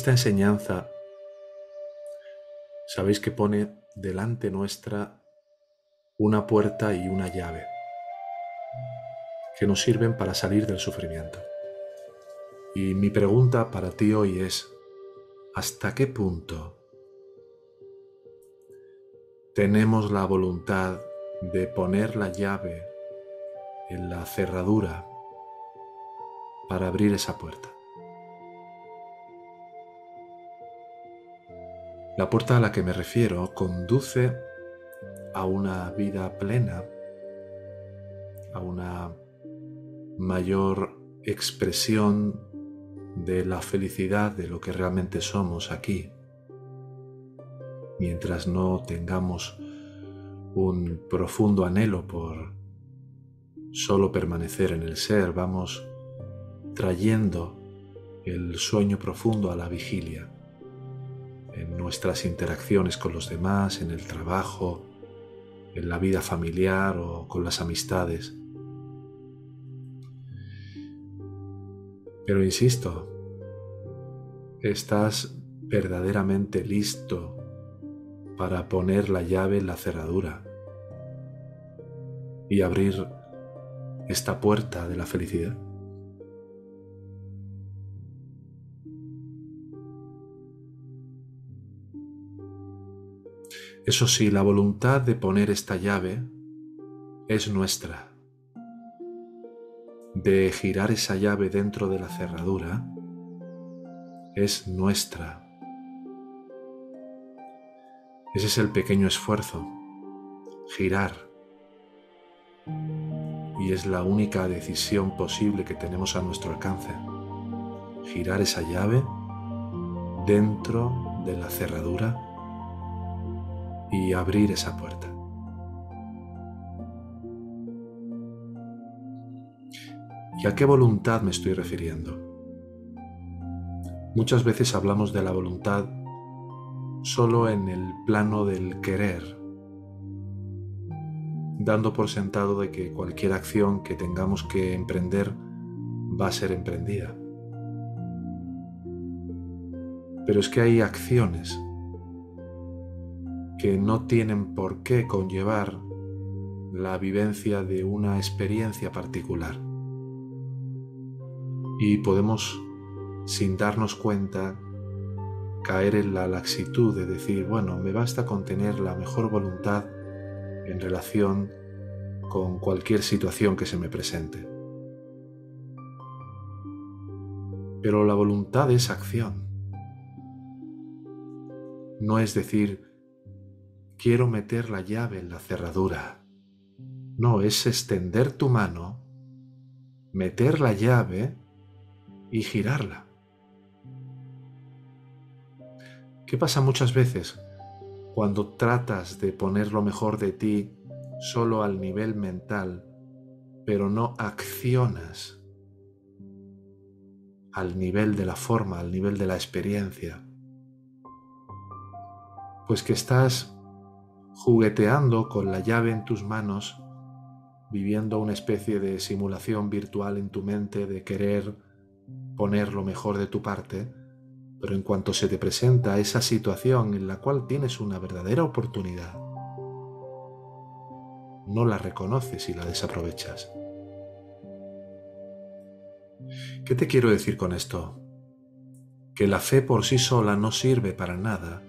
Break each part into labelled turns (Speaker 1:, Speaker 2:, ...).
Speaker 1: Esta enseñanza, sabéis que pone delante nuestra una puerta y una llave que nos sirven para salir del sufrimiento. Y mi pregunta para ti hoy es, ¿hasta qué punto tenemos la voluntad de poner la llave en la cerradura para abrir esa puerta? La puerta a la que me refiero conduce a una vida plena, a una mayor expresión de la felicidad de lo que realmente somos aquí. Mientras no tengamos un profundo anhelo por solo permanecer en el ser, vamos trayendo el sueño profundo a la vigilia en nuestras interacciones con los demás, en el trabajo, en la vida familiar o con las amistades. Pero insisto, ¿estás verdaderamente listo para poner la llave en la cerradura y abrir esta puerta de la felicidad? Eso sí, la voluntad de poner esta llave es nuestra. De girar esa llave dentro de la cerradura es nuestra. Ese es el pequeño esfuerzo, girar. Y es la única decisión posible que tenemos a nuestro alcance. Girar esa llave dentro de la cerradura y abrir esa puerta. ¿Y a qué voluntad me estoy refiriendo? Muchas veces hablamos de la voluntad solo en el plano del querer, dando por sentado de que cualquier acción que tengamos que emprender va a ser emprendida. Pero es que hay acciones que no tienen por qué conllevar la vivencia de una experiencia particular. Y podemos, sin darnos cuenta, caer en la laxitud de decir, bueno, me basta con tener la mejor voluntad en relación con cualquier situación que se me presente. Pero la voluntad es acción. No es decir, quiero meter la llave en la cerradura. No, es extender tu mano, meter la llave y girarla. ¿Qué pasa muchas veces cuando tratas de poner lo mejor de ti solo al nivel mental, pero no accionas al nivel de la forma, al nivel de la experiencia? Pues que estás jugueteando con la llave en tus manos, viviendo una especie de simulación virtual en tu mente de querer poner lo mejor de tu parte, pero en cuanto se te presenta esa situación en la cual tienes una verdadera oportunidad, no la reconoces y la desaprovechas. ¿Qué te quiero decir con esto? Que la fe por sí sola no sirve para nada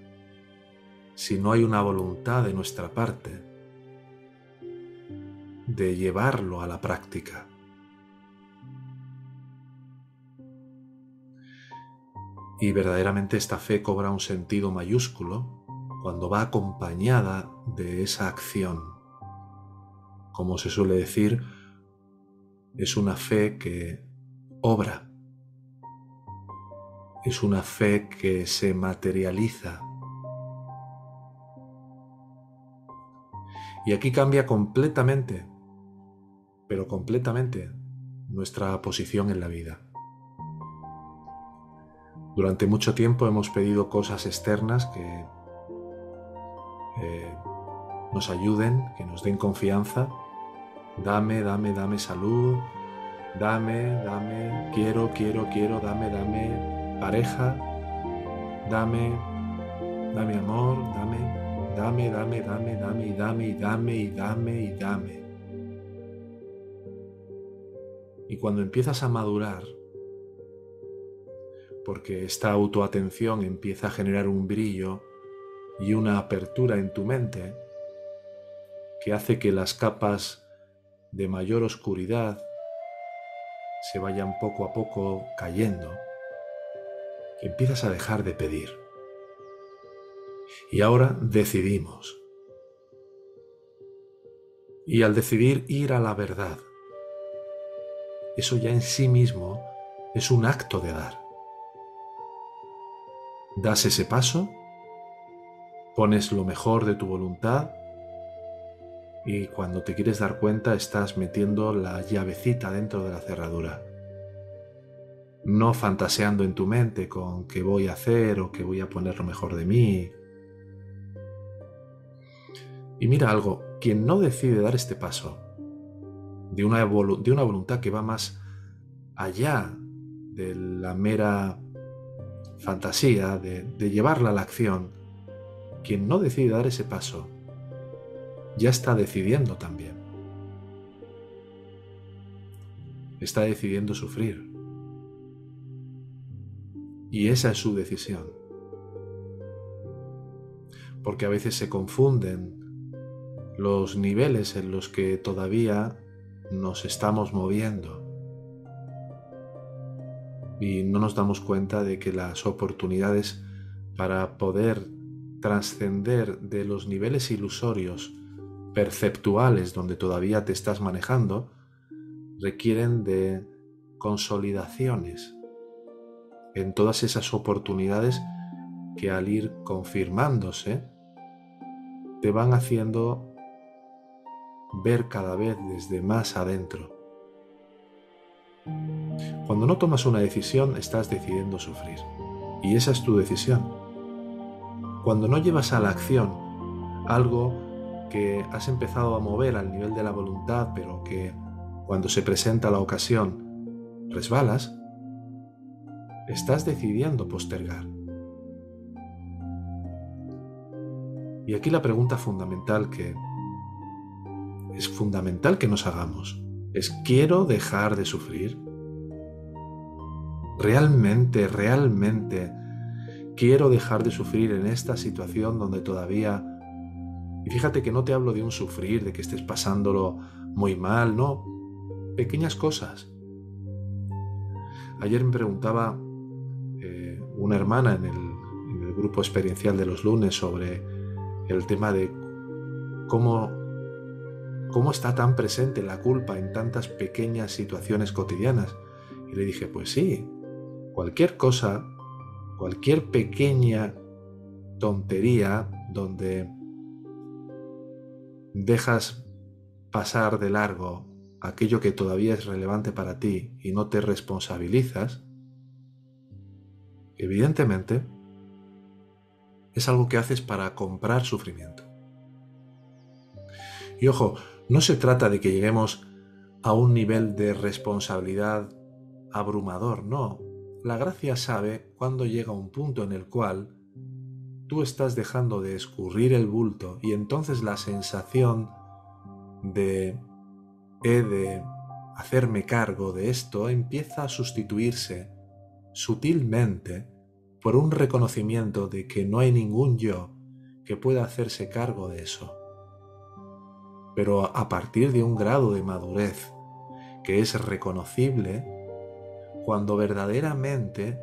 Speaker 1: si no hay una voluntad de nuestra parte de llevarlo a la práctica. Y verdaderamente esta fe cobra un sentido mayúsculo cuando va acompañada de esa acción. Como se suele decir, es una fe que obra, es una fe que se materializa Y aquí cambia completamente, pero completamente, nuestra posición en la vida. Durante mucho tiempo hemos pedido cosas externas que eh, nos ayuden, que nos den confianza. Dame, dame, dame salud. Dame, dame, quiero, quiero, quiero, dame, dame pareja. dame, dame amor, dame, dame, dame, dame, dame, y dame, y dame, y dame, y dame. Y cuando empiezas a madurar, porque esta autoatención empieza a generar un brillo y una apertura en tu mente que hace que las capas de mayor oscuridad se vayan poco a poco cayendo, empiezas a dejar de pedir. Y ahora decidimos. Y al decidir ir a la verdad, eso ya en sí mismo es un acto de dar. Das ese paso, pones lo mejor de tu voluntad y cuando te quieres dar cuenta estás metiendo la llavecita dentro de la cerradura. No fantaseando en tu mente con qué voy a hacer o qué voy a poner lo mejor de mí. Y mira algo, quien no decide dar este paso de una, de una voluntad que va más allá de la mera fantasía, de, de llevarla a la acción, quien no decide dar ese paso, ya está decidiendo también. Está decidiendo sufrir. Y esa es su decisión. Porque a veces se confunden los niveles en los que todavía nos estamos moviendo. Y no nos damos cuenta de que las oportunidades para poder trascender de los niveles ilusorios perceptuales donde todavía te estás manejando requieren de consolidaciones en todas esas oportunidades que al ir confirmándose te van haciendo ver cada vez desde más adentro. Cuando no tomas una decisión estás decidiendo sufrir y esa es tu decisión. Cuando no llevas a la acción algo que has empezado a mover al nivel de la voluntad, pero que cuando se presenta la ocasión resbalas, estás decidiendo postergar. Y aquí la pregunta fundamental que es fundamental que nos hagamos es ¿quiero dejar de sufrir? ¿Realmente, realmente quiero dejar de sufrir en esta situación donde todavía y fíjate que no te hablo de un sufrir, de que estés pasándolo muy mal, no. Pequeñas cosas. Ayer me preguntaba eh, una hermana en el, grupo experiencial de los lunes sobre el tema de cómo, cómo está tan presente la culpa en tantas pequeñas situaciones cotidianas. Y le dije, pues sí, cualquier cosa, cualquier pequeña tontería donde dejas pasar de largo aquello que todavía es relevante para ti y no te responsabilizas, evidentemente es algo que haces para comprar sufrimiento. Y ojo, no se trata de que lleguemos a un nivel de responsabilidad abrumador, no. La gracia sabe cuando llega un punto en el cual tú estás dejando de escurrir el bulto y entonces la sensación de he de hacerme cargo de esto empieza a sustituirse sutilmente por un reconocimiento de que no hay ningún yo que pueda hacerse cargo de eso. Pero a partir de un grado de madurez que es reconocible, cuando verdaderamente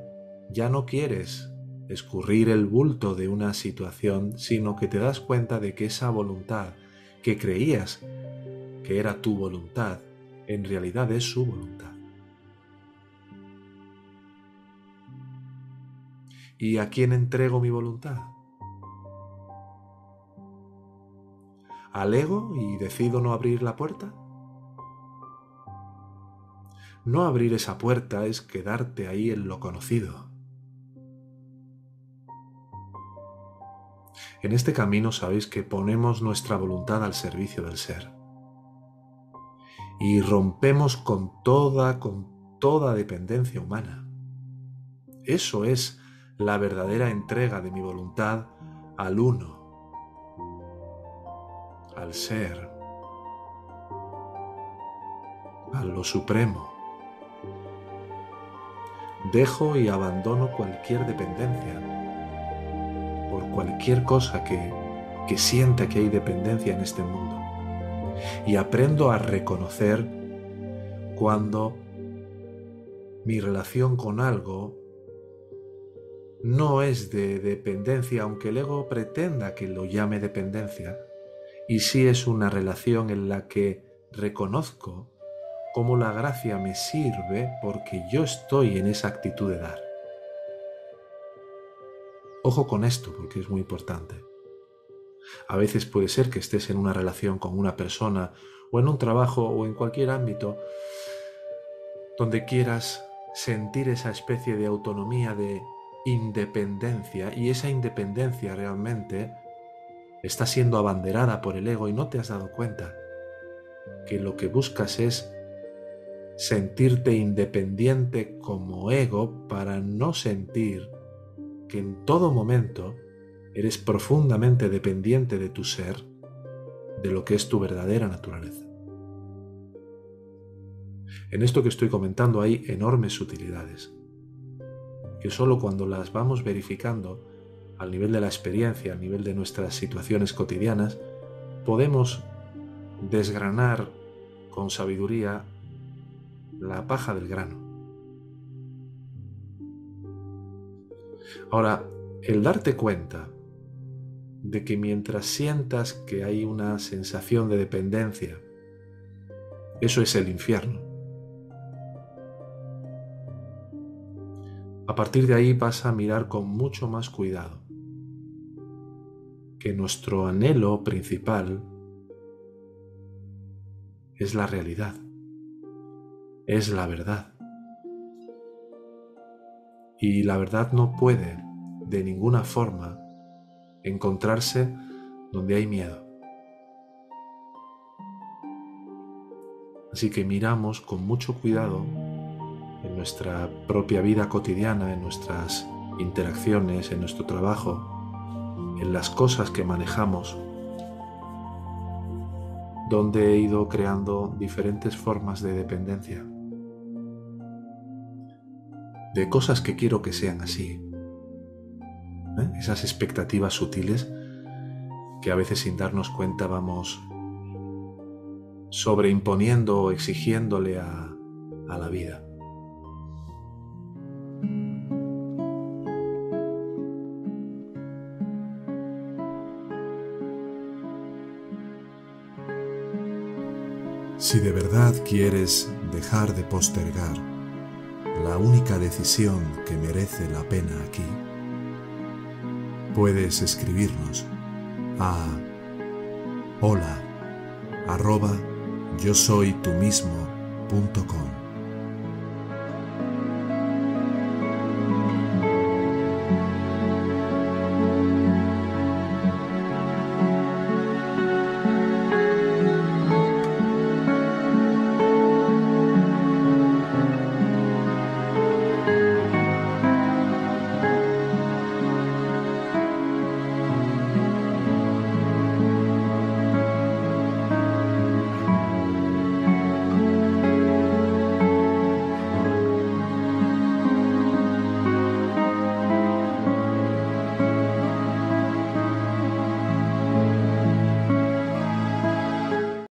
Speaker 1: ya no quieres escurrir el bulto de una situación, sino que te das cuenta de que esa voluntad que creías que era tu voluntad, en realidad es su voluntad. ¿Y a quién entrego mi voluntad? ¿Al ego y decido no abrir la puerta? No abrir esa puerta es quedarte ahí en lo conocido En este camino sabéis que ponemos nuestra voluntad al servicio del ser. Y rompemos con toda, con toda dependencia humana. Eso es la verdadera entrega de mi voluntad al uno, al ser, a lo supremo. Dejo y abandono cualquier dependencia por cualquier cosa que, que sienta que hay dependencia en este mundo. Y aprendo a reconocer cuando mi relación con algo no es de dependencia, aunque el ego pretenda que lo llame dependencia, y sí es una relación en la que reconozco cómo la gracia me sirve porque yo estoy en esa actitud de dar. Ojo con esto porque es muy importante. A veces puede ser que estés en una relación con una persona o en un trabajo o en cualquier ámbito donde quieras sentir esa especie de autonomía, de independencia, y esa independencia realmente está siendo abanderada por el ego y no te has dado cuenta que lo que buscas es sentirte independiente como ego para no sentir que en todo momento eres profundamente dependiente de tu ser, de lo que es tu verdadera naturaleza. En esto que estoy comentando hay enormes sutilidades, que solo cuando las vamos verificando al nivel de la experiencia, al nivel de nuestras situaciones cotidianas, podemos desgranar con sabiduría la paja del grano. Ahora, el darte cuenta de que mientras sientas que hay una sensación de dependencia, eso es el infierno. A partir de ahí vas a mirar con mucho más cuidado que nuestro anhelo principal es la realidad, es la verdad. Y la verdad no puede de ninguna forma encontrarse donde hay miedo. Así que miramos con mucho cuidado en nuestra propia vida cotidiana, en nuestras interacciones, en nuestro trabajo, en las cosas que manejamos, donde he ido creando diferentes formas de dependencia, de cosas que quiero que sean así, ¿eh? esas expectativas sutiles que a veces sin darnos cuenta vamos sobreimponiendo o exigiéndole a, a la vida.
Speaker 2: Si de verdad quieres dejar de postergar la única decisión que merece la pena aquí, puedes escribirnos a hola arroba yo soy tú mismo.com.